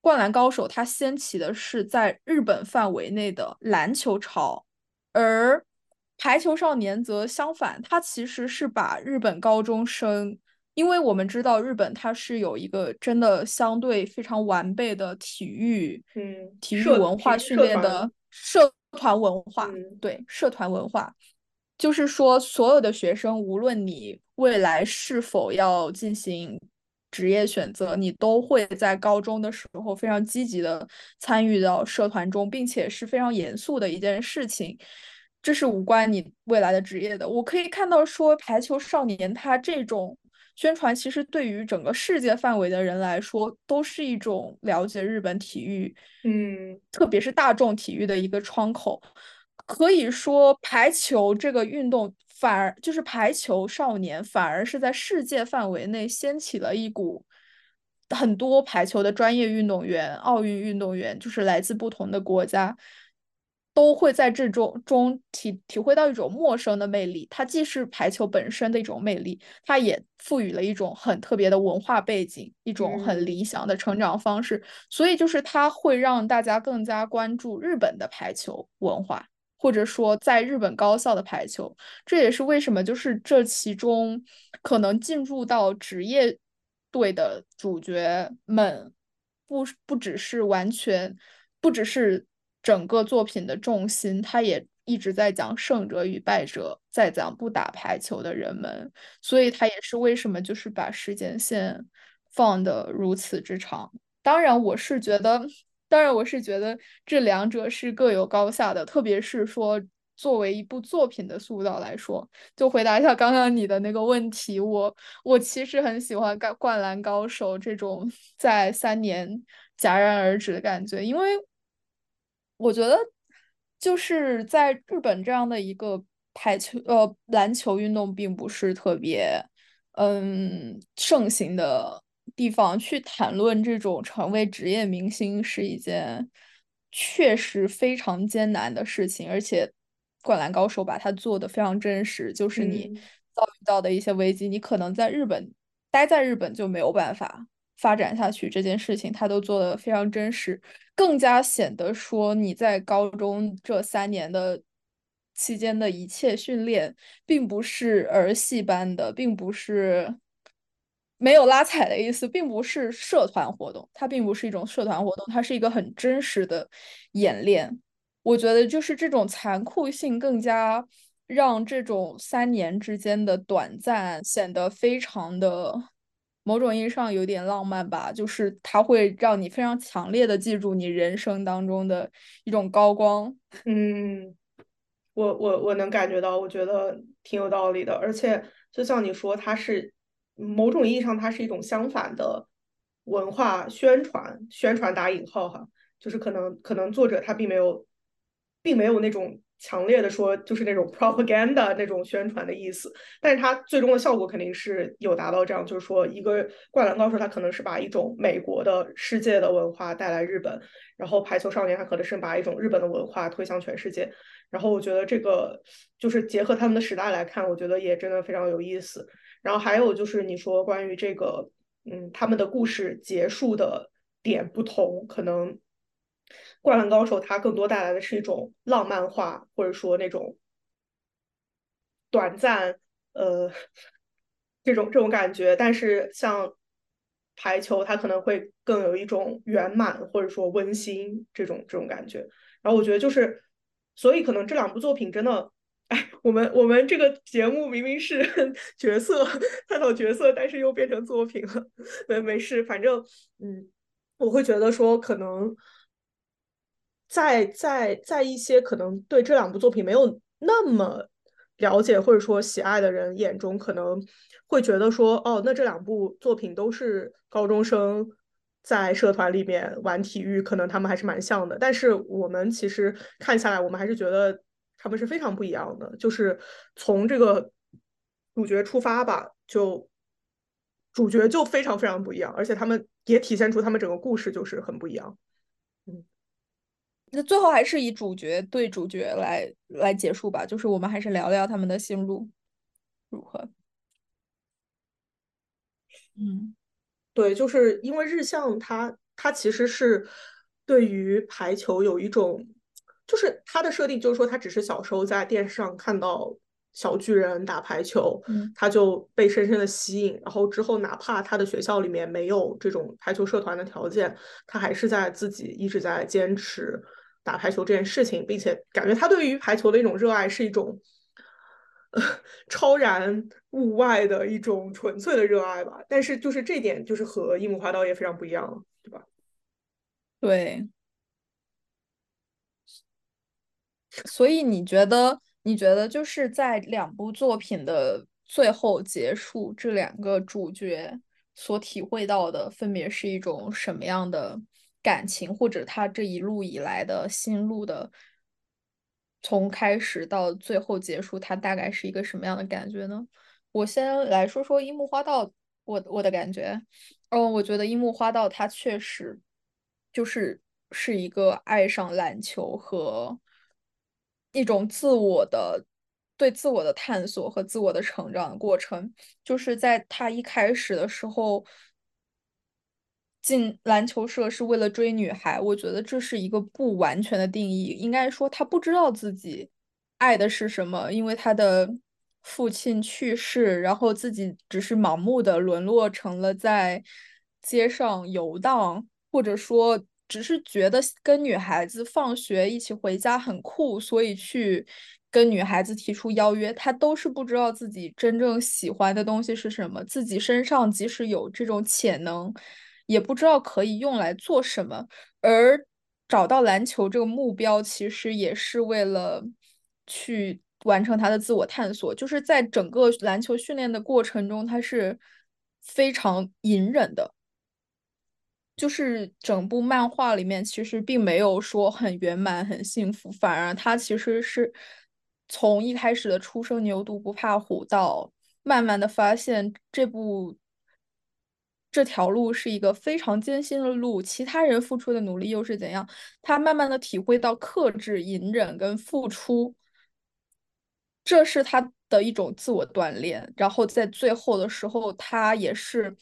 [SPEAKER 2] 灌篮高手》它掀起的是在日本范围内的篮球潮。而排球少年则相反，它其实是把日本高中生，因为我们知道日本它是有一个真的相对非常完备的体育，
[SPEAKER 1] 嗯，
[SPEAKER 2] 体育文化训练的社团文化，对，社团文化，就是说所有的学生，无论你未来是否要进行。职业选择，你都会在高中的时候非常积极的参与到社团中，并且是非常严肃的一件事情。这是无关你未来的职业的。我可以看到说，排球少年他这种宣传，其实对于整个世界范围的人来说，都是一种了解日本体育，
[SPEAKER 1] 嗯，
[SPEAKER 2] 特别是大众体育的一个窗口。可以说，排球这个运动。反而就是排球少年，反而是在世界范围内掀起了一股很多排球的专业运动员、奥运运动员，就是来自不同的国家，都会在这中中体体会到一种陌生的魅力。它既是排球本身的一种魅力，它也赋予了一种很特别的文化背景，一种很理想的成长方式。所以，就是它会让大家更加关注日本的排球文化。或者说，在日本高校的排球，这也是为什么就是这其中可能进入到职业队的主角们，不不只是完全，不只是整个作品的重心，他也一直在讲胜者与败者，在讲不打排球的人们，所以他也是为什么就是把时间线放的如此之长。当然，我是觉得。当然，我是觉得这两者是各有高下的，特别是说作为一部作品的塑造来说，就回答一下刚刚你的那个问题，我我其实很喜欢《灌灌篮高手》这种 在三年戛然而止的感觉，因为我觉得就是在日本这样的一个排球呃篮球运动并不是特别嗯盛行的。地方去谈论这种成为职业明星是一件确实非常艰难的事情，而且《灌篮高手》把它做的非常真实，就是你遭遇到的一些危机，你可能在日本待在日本就没有办法发展下去，这件事情他都做的非常真实，更加显得说你在高中这三年的期间的一切训练，并不是儿戏般的，并不是。没有拉踩的意思，并不是社团活动，它并不是一种社团活动，它是一个很真实的演练。我觉得就是这种残酷性更加让这种三年之间的短暂显得非常的，某种意义上有点浪漫吧。就是它会让你非常强烈的记住你人生当中的一种高光。
[SPEAKER 1] 嗯，我我我能感觉到，我觉得挺有道理的。而且就像你说，它是。某种意义上，它是一种相反的文化宣传，宣传打引号哈，就是可能可能作者他并没有并没有那种强烈的说就是那种 propaganda 那种宣传的意思，但是它最终的效果肯定是有达到这样，就是说一个灌篮高手，他可能是把一种美国的世界的文化带来日本，然后排球少年他可能是把一种日本的文化推向全世界，然后我觉得这个就是结合他们的时代来看，我觉得也真的非常有意思。然后还有就是你说关于这个，嗯，他们的故事结束的点不同，可能。灌篮高手，它更多带来的是一种浪漫化，或者说那种短暂，呃，这种这种感觉。但是像排球，它可能会更有一种圆满，或者说温馨这种这种感觉。然后我觉得就是，所以可能这两部作品真的，我们我们这个节目明明是 角色探讨角色，但是又变成作品了。没没事，反正嗯，我会觉得说可能。在在在一些可能对这两部作品没有那么了解或者说喜爱的人眼中，可能会觉得说，哦，那这两部作品都是高中生在社团里面玩体育，可能他们还是蛮像的。但是我们其实看下来，我们还是觉得他们是非常不一样的。就是从这个主角出发吧，就主角就非常非常不一样，而且他们也体现出他们整个故事就是很不一样。嗯。
[SPEAKER 2] 那最后还是以主角对主角来来结束吧，就是我们还是聊聊他们的心路如何。嗯，
[SPEAKER 1] 对，就是因为日向他他其实是对于排球有一种，就是他的设定就是说他只是小时候在电视上看到小巨人打排球，他就被深深的吸引，然后之后哪怕他的学校里面没有这种排球社团的条件，他还是在自己一直在坚持。打排球这件事情，并且感觉他对于排球的一种热爱是一种呃 超然物外的一种纯粹的热爱吧。但是就是这点，就是和樱木花道也非常不一样，对吧？
[SPEAKER 2] 对。所以你觉得，你觉得就是在两部作品的最后结束，这两个主角所体会到的，分别是一种什么样的？感情或者他这一路以来的心路的，从开始到最后结束，他大概是一个什么样的感觉呢？我先来说说樱木花道，我我的感觉，哦，我觉得樱木花道他确实就是是一个爱上篮球和一种自我的对自我的探索和自我的成长的过程，就是在他一开始的时候。进篮球社是为了追女孩，我觉得这是一个不完全的定义。应该说，他不知道自己爱的是什么，因为他的父亲去世，然后自己只是盲目的沦落成了在街上游荡，或者说只是觉得跟女孩子放学一起回家很酷，所以去跟女孩子提出邀约。他都是不知道自己真正喜欢的东西是什么，自己身上即使有这种潜能。也不知道可以用来做什么，而找到篮球这个目标，其实也是为了去完成他的自我探索。就是在整个篮球训练的过程中，他是非常隐忍的。就是整部漫画里面，其实并没有说很圆满、很幸福，反而他其实是从一开始的初生牛犊不怕虎，到慢慢的发现这部。这条路是一个非常艰辛的路，其他人付出的努力又是怎样？他慢慢的体会到克制、隐忍跟付出，这是他的一种自我锻炼。然后在最后的时候，他也是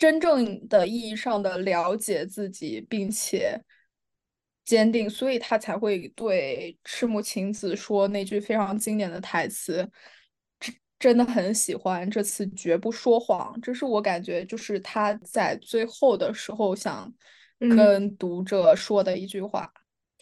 [SPEAKER 2] 真正的意义上的了解自己，并且坚定，所以他才会对赤木晴子说那句非常经典的台词。真的很喜欢这次绝不说谎，这是我感觉就是他在最后的时候想跟读者说的一句话。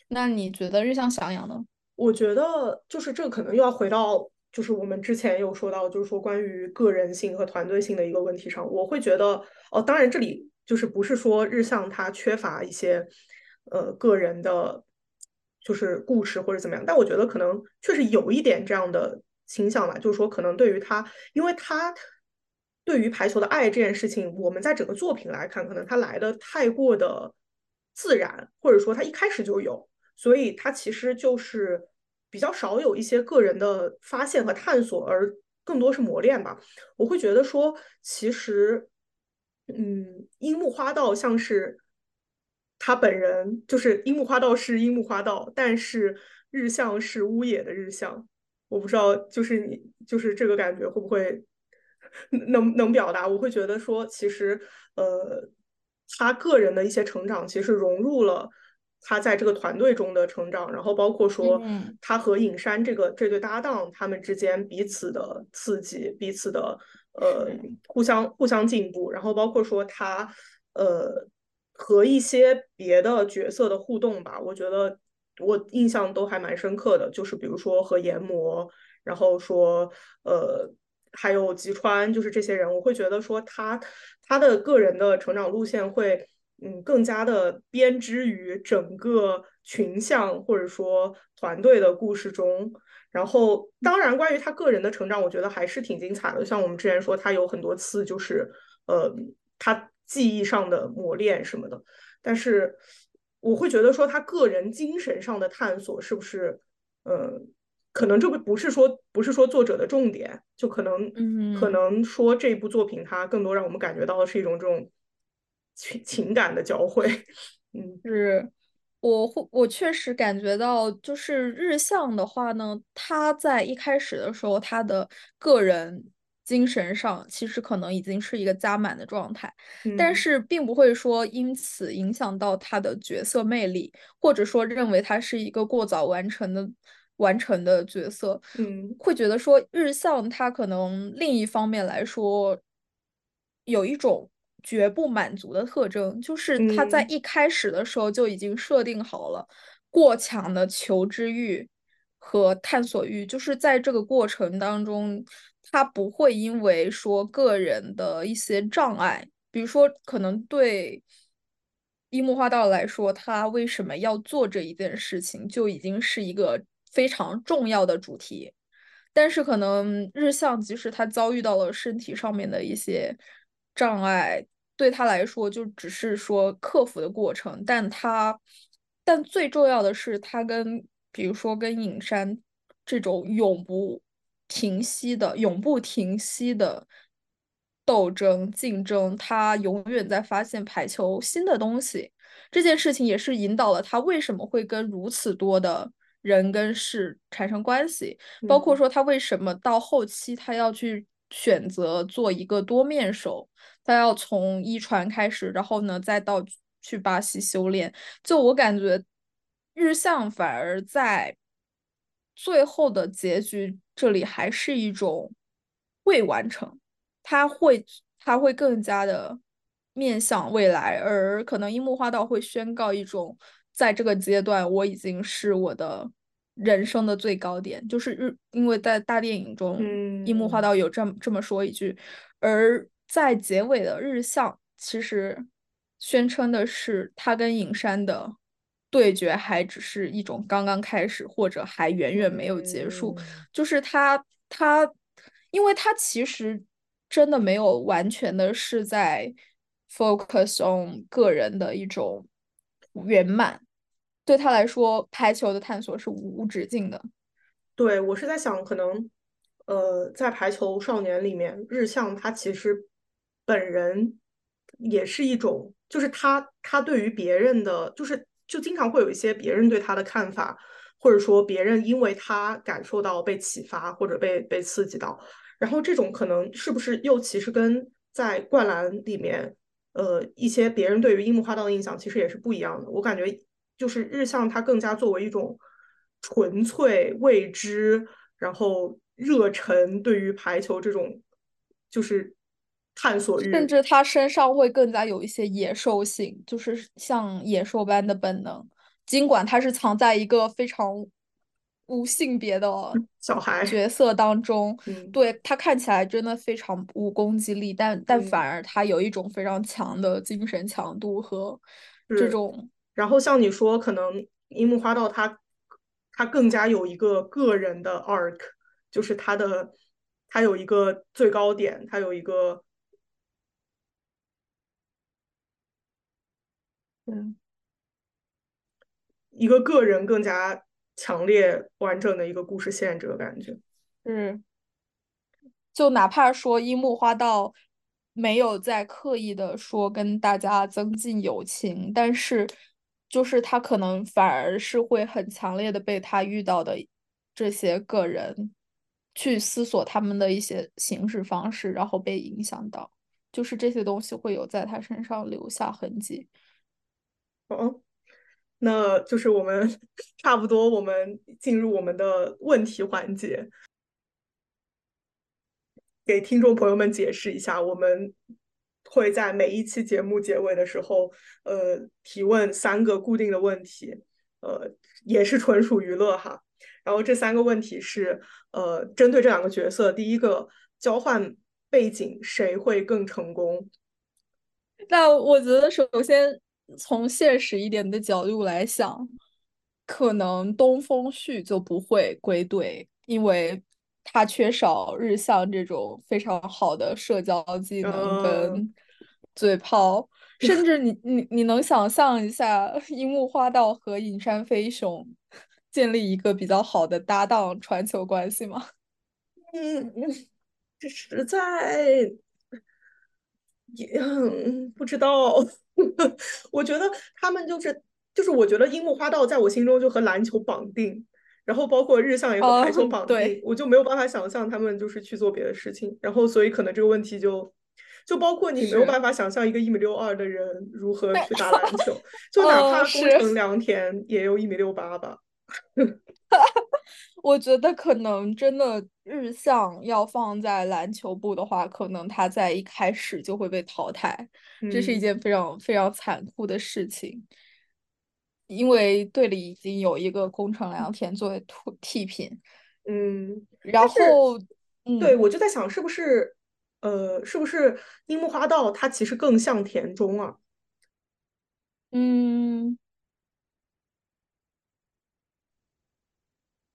[SPEAKER 2] 那你觉得日向翔阳呢？
[SPEAKER 1] 我觉得就是这可能又要回到就是我们之前有说到，就是说关于个人性和团队性的一个问题上。我会觉得哦，当然这里就是不是说日向他缺乏一些呃个人的，就是故事或者怎么样，但我觉得可能确实有一点这样的。倾向吧，就是说，可能对于他，因为他对于排球的爱这件事情，我们在整个作品来看，可能他来的太过的自然，或者说他一开始就有，所以他其实就是比较少有一些个人的发现和探索，而更多是磨练吧。我会觉得说，其实，嗯，樱木花道像是他本人，就是樱木花道是樱木花道，但是日向是屋野的日向。我不知道，就是你就是这个感觉会不会能能表达？我会觉得说，其实呃，他个人的一些成长，其实融入了他在这个团队中的成长，然后包括说他和影山这个这对搭档，他们之间彼此的刺激，彼此的呃互相互相进步，然后包括说他呃和一些别的角色的互动吧，我觉得。我印象都还蛮深刻的，就是比如说和研磨，然后说呃，还有吉川，就是这些人，我会觉得说他他的个人的成长路线会嗯更加的编织于整个群像或者说团队的故事中。然后当然，关于他个人的成长，我觉得还是挺精彩的。像我们之前说，他有很多次就是呃他记忆上的磨练什么的，但是。我会觉得说他个人精神上的探索是不是，呃，可能这个不是说不是说作者的重点，就可能，
[SPEAKER 2] 嗯，
[SPEAKER 1] 可能说这部作品它更多让我们感觉到的是一种这种情情感的交汇。嗯，
[SPEAKER 2] 是，我会我确实感觉到，就是日向的话呢，他在一开始的时候，他的个人。精神上其实可能已经是一个加满的状态，但是并不会说因此影响到他的角色魅力，或者说认为他是一个过早完成的完成的角色。
[SPEAKER 1] 嗯，
[SPEAKER 2] 会觉得说日向他可能另一方面来说有一种绝不满足的特征，就是他在一开始的时候就已经设定好了过强的求知欲和探索欲，就是在这个过程当中。他不会因为说个人的一些障碍，比如说可能对樱木花道来说，他为什么要做这一件事情，就已经是一个非常重要的主题。但是可能日向即使他遭遇到了身体上面的一些障碍，对他来说就只是说克服的过程。但他，但最重要的是他跟比如说跟影山这种永不。停息的、永不停息的斗争、竞争，他永远在发现排球新的东西。这件事情也是引导了他为什么会跟如此多的人跟事产生关系，包括说他为什么到后期他要去选择做一个多面手，他要从一传开始，然后呢再到去巴西修炼。就我感觉，日向反而在。最后的结局，这里还是一种未完成，他会他会更加的面向未来，而可能樱木花道会宣告一种，在这个阶段我已经是我的人生的最高点，就是日，因为在大电影中，樱木花道有这么这么说一句，而在结尾的日向，其实宣称的是他跟影山的。对决还只是一种刚刚开始，或者还远远没有结束。就是他，他，因为他其实真的没有完全的是在 focus on 个人的一种圆满。对他来说，排球的探索是无止境的。
[SPEAKER 1] 对我是在想，可能呃，在排球少年里面，日向他其实本人也是一种，就是他他对于别人的，就是。就经常会有一些别人对他的看法，或者说别人因为他感受到被启发或者被被刺激到，然后这种可能是不是又其实跟在灌篮里面，呃，一些别人对于樱木花道的印象其实也是不一样的。我感觉就是日向他更加作为一种纯粹未知，然后热忱对于排球这种就是。探索欲，
[SPEAKER 2] 甚至他身上会更加有一些野兽性，就是像野兽般的本能。尽管他是藏在一个非常无性别的
[SPEAKER 1] 小孩
[SPEAKER 2] 角色当中，对他看起来真的非常无攻击力，但但反而他有一种非常强的精神强度和这种。
[SPEAKER 1] 然后像你说，可能樱木花道他他更加有一个个人的 arc，就是他的他有一个最高点，他有一个。
[SPEAKER 2] 嗯，
[SPEAKER 1] 一个个人更加强烈完整的一个故事线，这个感觉。
[SPEAKER 2] 嗯，就哪怕说樱木花道没有在刻意的说跟大家增进友情，但是就是他可能反而是会很强烈的被他遇到的这些个人去思索他们的一些行事方式，然后被影响到，就是这些东西会有在他身上留下痕迹。
[SPEAKER 1] 哦，那就是我们 差不多，我们进入我们的问题环节，给听众朋友们解释一下，我们会在每一期节目结尾的时候，呃，提问三个固定的问题，呃，也是纯属娱乐哈。然后这三个问题是，呃，针对这两个角色，第一个交换背景谁会更成功？
[SPEAKER 2] 那我觉得首先。从现实一点的角度来想，可能东风旭就不会归队，因为他缺少日向这种非常好的社交技能跟嘴炮。甚至你你你能想象一下樱木花道和隐山飞雄 建立一个比较好的搭档传球关系吗？
[SPEAKER 1] 嗯，这实在也不知道。我觉得他们就是就是，我觉得樱木花道在我心中就和篮球绑定，然后包括日向也和排球 绑定，我就没有办法想象他们就是去做别的事情，然后所以可能这个问题就就包括你没有办法想象一个一米六二的人如何去打篮球，就哪怕宫城良田也有一米六八吧。
[SPEAKER 2] 我觉得可能真的日向要放在篮球部的话，可能他在一开始就会被淘汰，这是一件非常非常残酷的事情。因为队里已经有一个工程良田作为替品，
[SPEAKER 1] 嗯，
[SPEAKER 2] 然后，
[SPEAKER 1] 对我就在想，是不是呃，是不是樱木花道他其实更像田中啊？
[SPEAKER 2] 嗯。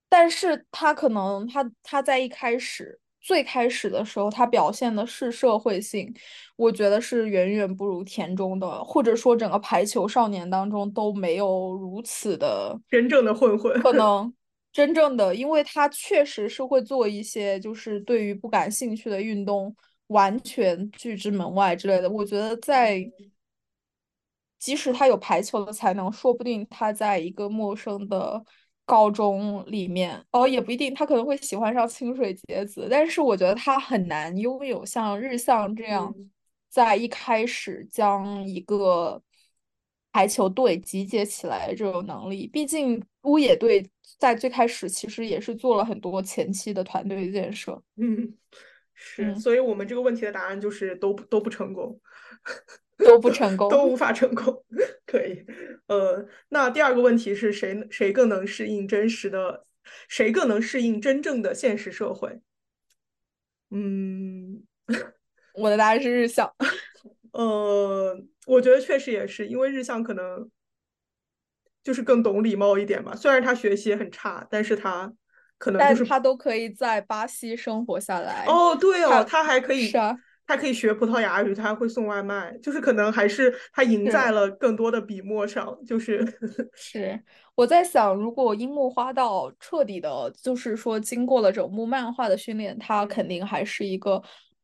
[SPEAKER 2] 但是他可能他他在一开始最开始的时候，他表现的是社会性，我觉得是远远不如田中的，或者说整个排球少年当中都没有如此的
[SPEAKER 1] 真正的混混。
[SPEAKER 2] 可 能真正的，因为他确实是会做一些就是对于不感兴趣的运动完全拒之门外之类的。我觉得在即使他有排球的才能，说不定他在一个陌生的。高中里面哦，也不一定，他可能会喜欢上清水节子，但是我觉得他很难拥有像日向这样，在一开始将一个排球队集结起来这种能力。毕竟乌野队在最开始其实也是做了很多前期的团队建设。
[SPEAKER 1] 嗯，是，所以我们这个问题的答案就是都都不成功。
[SPEAKER 2] 都不成功，
[SPEAKER 1] 都无法成功。可以，呃，那第二个问题是谁谁更能适应真实的，谁更能适应真正的现实社会？嗯，
[SPEAKER 2] 我的答案是日向。
[SPEAKER 1] 呃，我觉得确实也是，因为日向可能就是更懂礼貌一点吧。虽然他学习也很差，但是他可能就是
[SPEAKER 2] 他都可以在巴西生活下来。
[SPEAKER 1] 哦，对哦，他还可以
[SPEAKER 2] 是啊。
[SPEAKER 1] 他可以学葡萄牙语，他还会送外卖，就是可能还是他赢在了更多的笔墨上。就是
[SPEAKER 2] 是我在想，如果樱木花道彻底的，就是说经过了整部漫画的训练，他肯定还是一个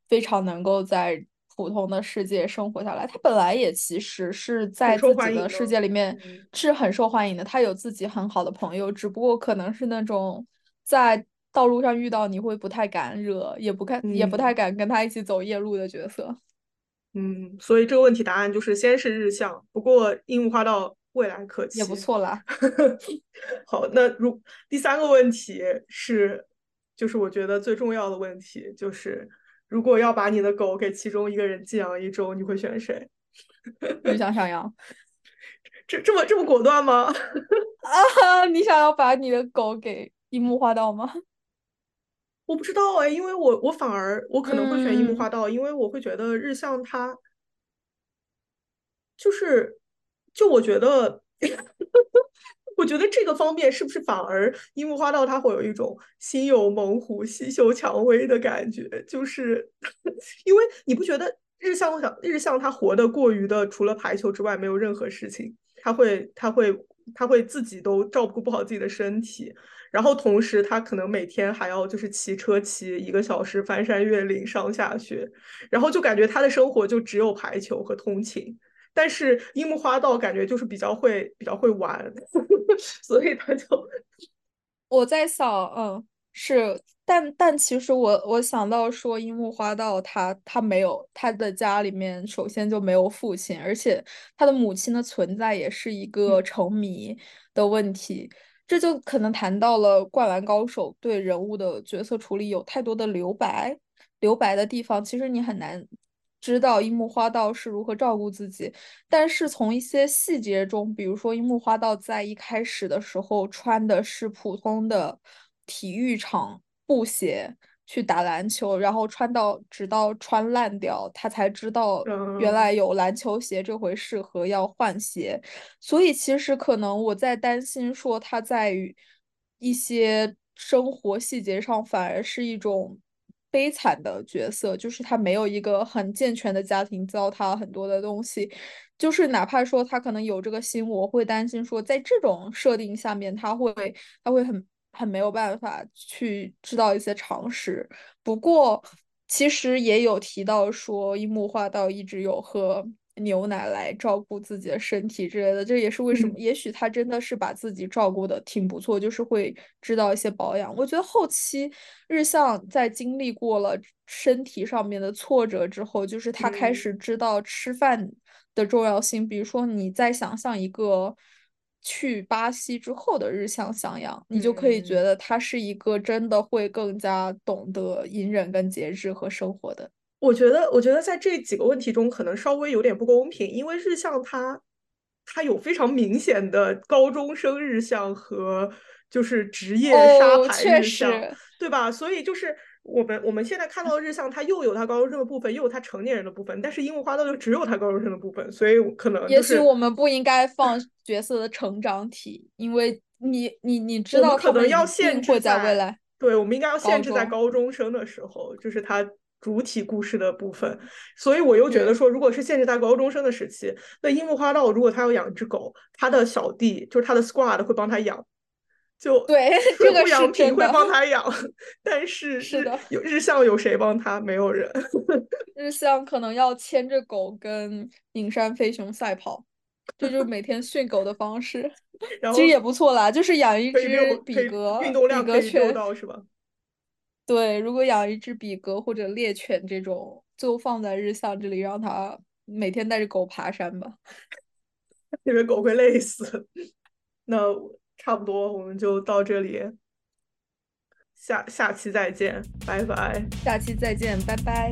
[SPEAKER 2] 非常能够在普通的世界生活下来。他本来也其实是在自己的世界里面是很受欢迎的，他有自己很好的朋友，只不过可能是那种在。道路上遇到你会不太敢惹，也不敢，也不太敢跟他一起走夜路的角色。
[SPEAKER 1] 嗯，所以这个问题答案就是先是日向，不过樱木花道未来可期，
[SPEAKER 2] 也不错啦。
[SPEAKER 1] 好，那如第三个问题是，就是我觉得最重要的问题就是，如果要把你的狗给其中一个人寄养一周，你会选谁？
[SPEAKER 2] 你想想养？
[SPEAKER 1] 这这么这么果断吗？
[SPEAKER 2] 啊，你想要把你的狗给樱木花道吗？
[SPEAKER 1] 我不知道哎，因为我我反而我可能会选樱木花道，因为我会觉得日向他就是就我觉得 我觉得这个方面是不是反而樱木花道他会有一种心有猛虎细嗅蔷薇的感觉，就是 因为你不觉得日向想日向他活得过于的除了排球之外没有任何事情，他会他会他会自己都照顾不好自己的身体，然后同时他可能每天还要就是骑车骑一个小时翻山越岭上下学，然后就感觉他的生活就只有排球和通勤。但是樱木花道感觉就是比较会比较会玩，所以他就
[SPEAKER 2] 我在想，嗯，是，但但其实我我想到说樱木花道他他没有他的家里面首先就没有父亲，而且他的母亲的存在也是一个成谜的问题，这就可能谈到了灌篮高手对人物的角色处理有太多的留白，留白的地方其实你很难。知道樱木花道是如何照顾自己，但是从一些细节中，比如说樱木花道在一开始的时候穿的是普通的体育场布鞋去打篮球，然后穿到直到穿烂掉，他才知道原来有篮球鞋这回事和要换鞋。所以其实可能我在担心说他在于一些生活细节上反而是一种。悲惨的角色，就是他没有一个很健全的家庭教他很多的东西，就是哪怕说他可能有这个心，我会担心说在这种设定下面，他会他会很很没有办法去知道一些常识。不过其实也有提到说樱木花道一直有喝。牛奶来照顾自己的身体之类的，这也是为什么。也许他真的是把自己照顾的挺不错，就是会知道一些保养。我觉得后期日向在经历过了身体上面的挫折之后，就是他开始知道吃饭的重要性。比如说，你在想象一个去巴西之后的日向翔阳，你就可以觉得他是一个真的会更加懂得隐忍跟节制和生活的。
[SPEAKER 1] 我觉得，我觉得在这几个问题中，可能稍微有点不公平，因为日向他，他有非常明显的高中生日向和就是职业沙盘日向，对吧？所以就是我们我们现在看到的日向，他又有他高中生的部分，又有他成年人的部分，但是樱木花道就只有他高中生的部分，所以可能
[SPEAKER 2] 也许我们不应该放角色的成长体，因为你你你知道
[SPEAKER 1] 可能要限制
[SPEAKER 2] 在未来，
[SPEAKER 1] 对，我们应该要限制在高中生的时候，就是他。主体故事的部分，所以我又觉得说，如果是限制在高中生的时期，那樱木花道如果他要养一只狗，他的小弟就是他的 squad 会帮他养，就
[SPEAKER 2] 对，这个
[SPEAKER 1] 养平会帮他养，但是
[SPEAKER 2] 是的，
[SPEAKER 1] 有日向有谁帮他？没有人。
[SPEAKER 2] 日向可能要牵着狗跟影山飞熊赛跑，这就是每天训狗的方式。其实也不错啦，就是养一只比格，
[SPEAKER 1] 运动量
[SPEAKER 2] 可以
[SPEAKER 1] 做到是吧？
[SPEAKER 2] 对，如果养一只比格或者猎犬这种，就放在日向这里，让它每天带着狗爬山吧。
[SPEAKER 1] 因为狗会累死。那差不多，我们就到这里，下下期再见，拜拜。
[SPEAKER 2] 下期再见，拜拜。